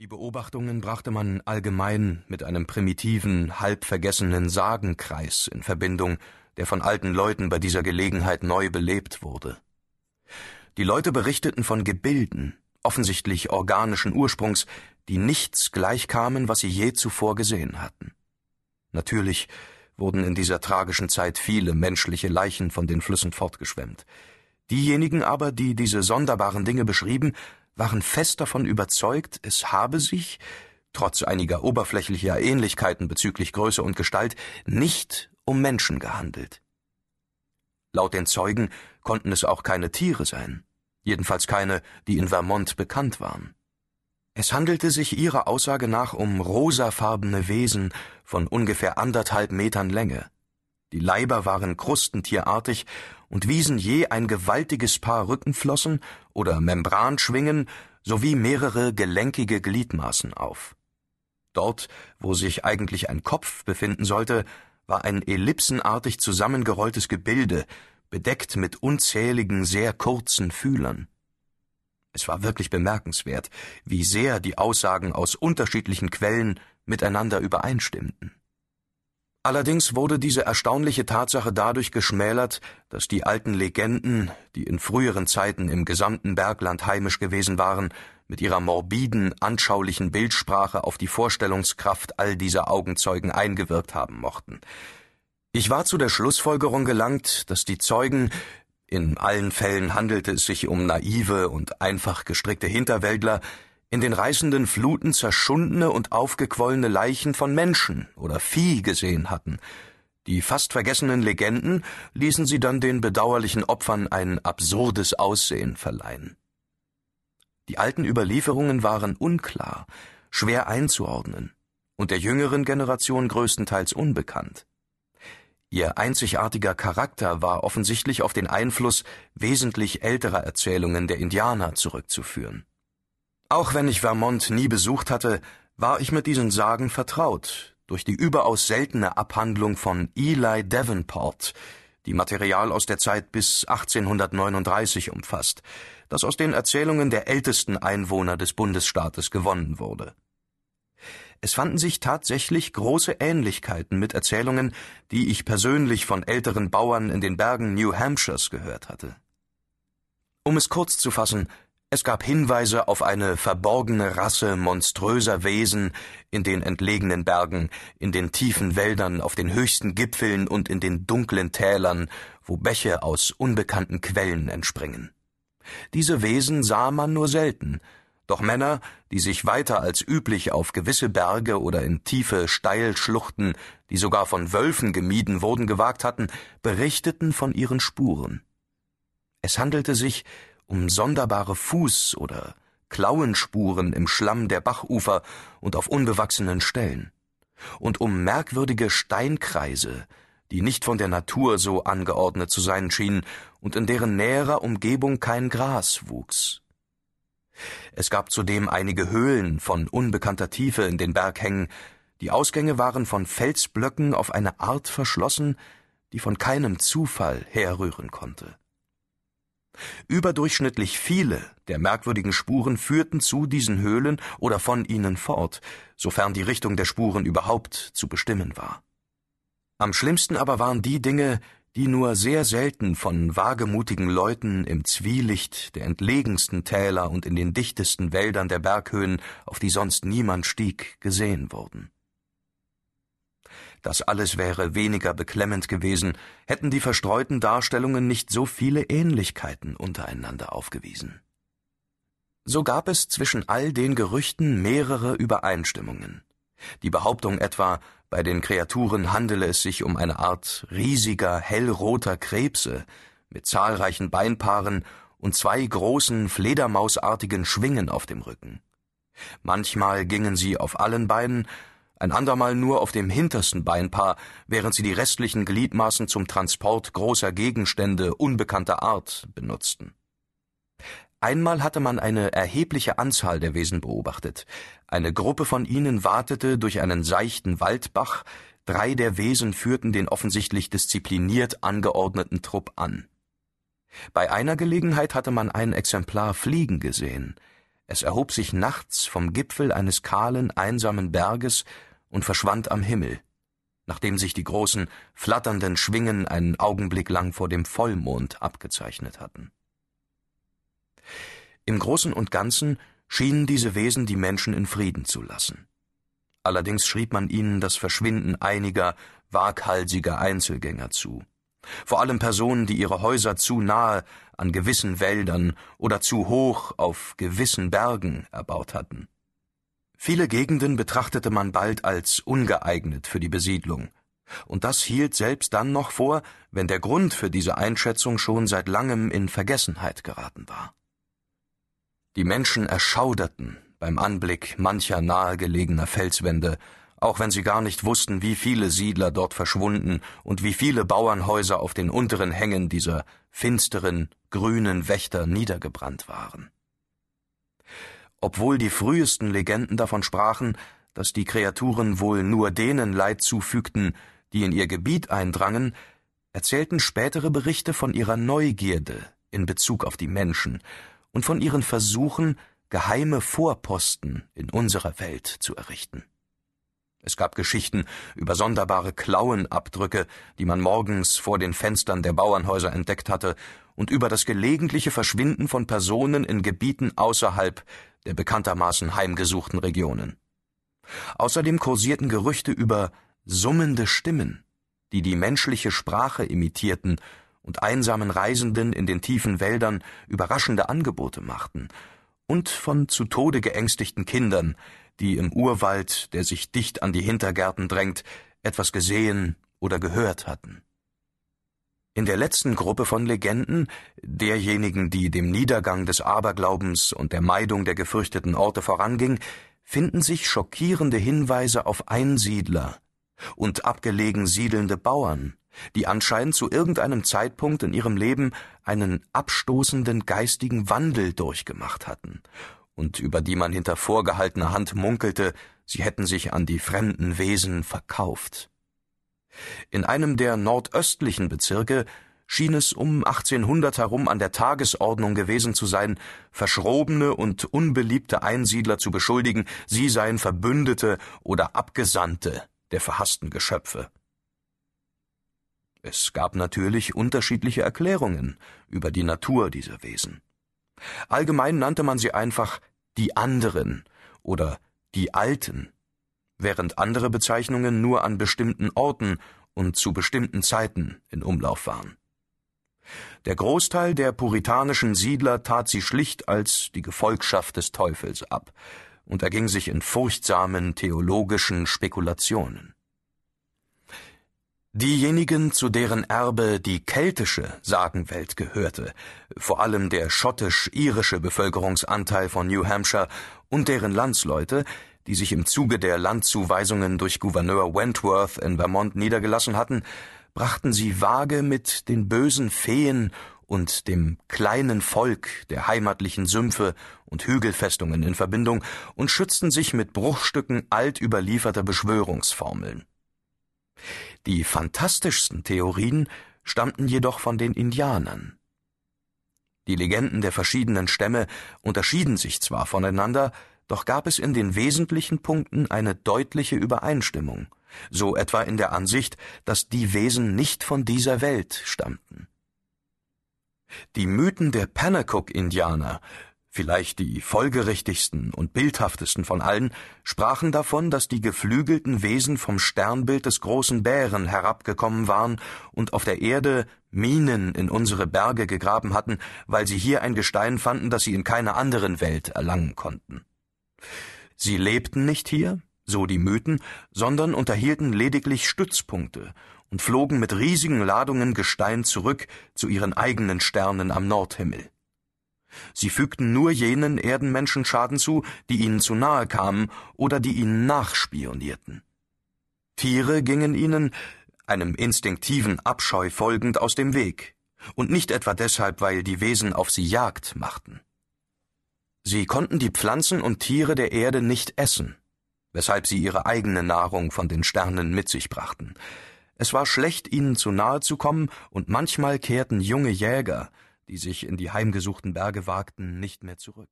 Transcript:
Die Beobachtungen brachte man allgemein mit einem primitiven, halb vergessenen Sagenkreis in Verbindung, der von alten Leuten bei dieser Gelegenheit neu belebt wurde. Die Leute berichteten von Gebilden, offensichtlich organischen Ursprungs, die nichts gleichkamen, was sie je zuvor gesehen hatten. Natürlich wurden in dieser tragischen Zeit viele menschliche Leichen von den Flüssen fortgeschwemmt. Diejenigen aber, die diese sonderbaren Dinge beschrieben, waren fest davon überzeugt, es habe sich, trotz einiger oberflächlicher Ähnlichkeiten bezüglich Größe und Gestalt, nicht um Menschen gehandelt. Laut den Zeugen konnten es auch keine Tiere sein, jedenfalls keine, die in Vermont bekannt waren. Es handelte sich ihrer Aussage nach um rosafarbene Wesen von ungefähr anderthalb Metern Länge. Die Leiber waren krustentierartig und wiesen je ein gewaltiges Paar Rückenflossen oder Membranschwingen sowie mehrere gelenkige Gliedmaßen auf. Dort, wo sich eigentlich ein Kopf befinden sollte, war ein ellipsenartig zusammengerolltes Gebilde, bedeckt mit unzähligen sehr kurzen Fühlern. Es war wirklich bemerkenswert, wie sehr die Aussagen aus unterschiedlichen Quellen miteinander übereinstimmten. Allerdings wurde diese erstaunliche Tatsache dadurch geschmälert, dass die alten Legenden, die in früheren Zeiten im gesamten Bergland heimisch gewesen waren, mit ihrer morbiden, anschaulichen Bildsprache auf die Vorstellungskraft all dieser Augenzeugen eingewirkt haben mochten. Ich war zu der Schlussfolgerung gelangt, dass die Zeugen, in allen Fällen handelte es sich um naive und einfach gestrickte Hinterwäldler, in den reißenden Fluten zerschundene und aufgequollene Leichen von Menschen oder Vieh gesehen hatten. Die fast vergessenen Legenden ließen sie dann den bedauerlichen Opfern ein absurdes Aussehen verleihen. Die alten Überlieferungen waren unklar, schwer einzuordnen und der jüngeren Generation größtenteils unbekannt. Ihr einzigartiger Charakter war offensichtlich auf den Einfluss wesentlich älterer Erzählungen der Indianer zurückzuführen. Auch wenn ich Vermont nie besucht hatte, war ich mit diesen Sagen vertraut, durch die überaus seltene Abhandlung von Eli Davenport, die Material aus der Zeit bis 1839 umfasst, das aus den Erzählungen der ältesten Einwohner des Bundesstaates gewonnen wurde. Es fanden sich tatsächlich große Ähnlichkeiten mit Erzählungen, die ich persönlich von älteren Bauern in den Bergen New Hampshires gehört hatte. Um es kurz zu fassen, es gab Hinweise auf eine verborgene Rasse monströser Wesen in den entlegenen Bergen, in den tiefen Wäldern, auf den höchsten Gipfeln und in den dunklen Tälern, wo Bäche aus unbekannten Quellen entspringen. Diese Wesen sah man nur selten, doch Männer, die sich weiter als üblich auf gewisse Berge oder in tiefe Steilschluchten, die sogar von Wölfen gemieden wurden, gewagt hatten, berichteten von ihren Spuren. Es handelte sich um sonderbare Fuß- oder Klauenspuren im Schlamm der Bachufer und auf unbewachsenen Stellen, und um merkwürdige Steinkreise, die nicht von der Natur so angeordnet zu sein schienen und in deren näherer Umgebung kein Gras wuchs. Es gab zudem einige Höhlen von unbekannter Tiefe in den Berghängen, die Ausgänge waren von Felsblöcken auf eine Art verschlossen, die von keinem Zufall herrühren konnte. Überdurchschnittlich viele der merkwürdigen Spuren führten zu diesen Höhlen oder von ihnen fort, sofern die Richtung der Spuren überhaupt zu bestimmen war. Am schlimmsten aber waren die Dinge, die nur sehr selten von wagemutigen Leuten im Zwielicht der entlegensten Täler und in den dichtesten Wäldern der Berghöhen, auf die sonst niemand stieg, gesehen wurden. Das alles wäre weniger beklemmend gewesen, hätten die verstreuten Darstellungen nicht so viele Ähnlichkeiten untereinander aufgewiesen. So gab es zwischen all den Gerüchten mehrere Übereinstimmungen. Die Behauptung etwa, bei den Kreaturen handele es sich um eine Art riesiger, hellroter Krebse mit zahlreichen Beinpaaren und zwei großen, fledermausartigen Schwingen auf dem Rücken. Manchmal gingen sie auf allen Beinen, ein andermal nur auf dem hintersten Beinpaar, während sie die restlichen Gliedmaßen zum Transport großer Gegenstände unbekannter Art benutzten. Einmal hatte man eine erhebliche Anzahl der Wesen beobachtet. Eine Gruppe von ihnen watete durch einen seichten Waldbach, drei der Wesen führten den offensichtlich diszipliniert angeordneten Trupp an. Bei einer Gelegenheit hatte man ein Exemplar fliegen gesehen. Es erhob sich nachts vom Gipfel eines kahlen, einsamen Berges und verschwand am Himmel, nachdem sich die großen, flatternden Schwingen einen Augenblick lang vor dem Vollmond abgezeichnet hatten. Im Großen und Ganzen schienen diese Wesen die Menschen in Frieden zu lassen. Allerdings schrieb man ihnen das Verschwinden einiger waghalsiger Einzelgänger zu. Vor allem Personen, die ihre Häuser zu nahe an gewissen Wäldern oder zu hoch auf gewissen Bergen erbaut hatten. Viele Gegenden betrachtete man bald als ungeeignet für die Besiedlung, und das hielt selbst dann noch vor, wenn der Grund für diese Einschätzung schon seit langem in Vergessenheit geraten war. Die Menschen erschauderten beim Anblick mancher nahegelegener Felswände auch wenn sie gar nicht wussten, wie viele Siedler dort verschwunden und wie viele Bauernhäuser auf den unteren Hängen dieser finsteren, grünen Wächter niedergebrannt waren. Obwohl die frühesten Legenden davon sprachen, dass die Kreaturen wohl nur denen Leid zufügten, die in ihr Gebiet eindrangen, erzählten spätere Berichte von ihrer Neugierde in Bezug auf die Menschen und von ihren Versuchen, geheime Vorposten in unserer Welt zu errichten. Es gab Geschichten über sonderbare Klauenabdrücke, die man morgens vor den Fenstern der Bauernhäuser entdeckt hatte, und über das gelegentliche Verschwinden von Personen in Gebieten außerhalb der bekanntermaßen heimgesuchten Regionen. Außerdem kursierten Gerüchte über summende Stimmen, die die menschliche Sprache imitierten und einsamen Reisenden in den tiefen Wäldern überraschende Angebote machten, und von zu Tode geängstigten Kindern, die im Urwald, der sich dicht an die Hintergärten drängt, etwas gesehen oder gehört hatten. In der letzten Gruppe von Legenden, derjenigen, die dem Niedergang des Aberglaubens und der Meidung der gefürchteten Orte voranging, finden sich schockierende Hinweise auf Einsiedler und abgelegen siedelnde Bauern, die anscheinend zu irgendeinem Zeitpunkt in ihrem Leben einen abstoßenden geistigen Wandel durchgemacht hatten und über die man hinter vorgehaltener Hand munkelte, sie hätten sich an die fremden Wesen verkauft. In einem der nordöstlichen Bezirke schien es um 1800 herum an der Tagesordnung gewesen zu sein, verschrobene und unbeliebte Einsiedler zu beschuldigen, sie seien Verbündete oder Abgesandte der verhassten Geschöpfe. Es gab natürlich unterschiedliche Erklärungen über die Natur dieser Wesen. Allgemein nannte man sie einfach die anderen oder die Alten, während andere Bezeichnungen nur an bestimmten Orten und zu bestimmten Zeiten in Umlauf waren. Der Großteil der puritanischen Siedler tat sie schlicht als die Gefolgschaft des Teufels ab und erging sich in furchtsamen theologischen Spekulationen. Diejenigen, zu deren Erbe die keltische Sagenwelt gehörte, vor allem der schottisch-irische Bevölkerungsanteil von New Hampshire und deren Landsleute, die sich im Zuge der Landzuweisungen durch Gouverneur Wentworth in Vermont niedergelassen hatten, brachten sie vage mit den bösen Feen und dem kleinen Volk der heimatlichen Sümpfe und Hügelfestungen in Verbindung und schützten sich mit Bruchstücken alt überlieferter Beschwörungsformeln. Die fantastischsten Theorien stammten jedoch von den Indianern. Die Legenden der verschiedenen Stämme unterschieden sich zwar voneinander, doch gab es in den wesentlichen Punkten eine deutliche Übereinstimmung, so etwa in der Ansicht, dass die Wesen nicht von dieser Welt stammten. Die Mythen der Pennacook-Indianer vielleicht die folgerichtigsten und bildhaftesten von allen, sprachen davon, dass die geflügelten Wesen vom Sternbild des großen Bären herabgekommen waren und auf der Erde Minen in unsere Berge gegraben hatten, weil sie hier ein Gestein fanden, das sie in keiner anderen Welt erlangen konnten. Sie lebten nicht hier, so die Mythen, sondern unterhielten lediglich Stützpunkte und flogen mit riesigen Ladungen Gestein zurück zu ihren eigenen Sternen am Nordhimmel. Sie fügten nur jenen Erdenmenschen Schaden zu, die ihnen zu nahe kamen oder die ihnen nachspionierten. Tiere gingen ihnen, einem instinktiven Abscheu folgend, aus dem Weg, und nicht etwa deshalb, weil die Wesen auf sie Jagd machten. Sie konnten die Pflanzen und Tiere der Erde nicht essen, weshalb sie ihre eigene Nahrung von den Sternen mit sich brachten. Es war schlecht, ihnen zu nahe zu kommen, und manchmal kehrten junge Jäger, die sich in die heimgesuchten Berge wagten, nicht mehr zurück.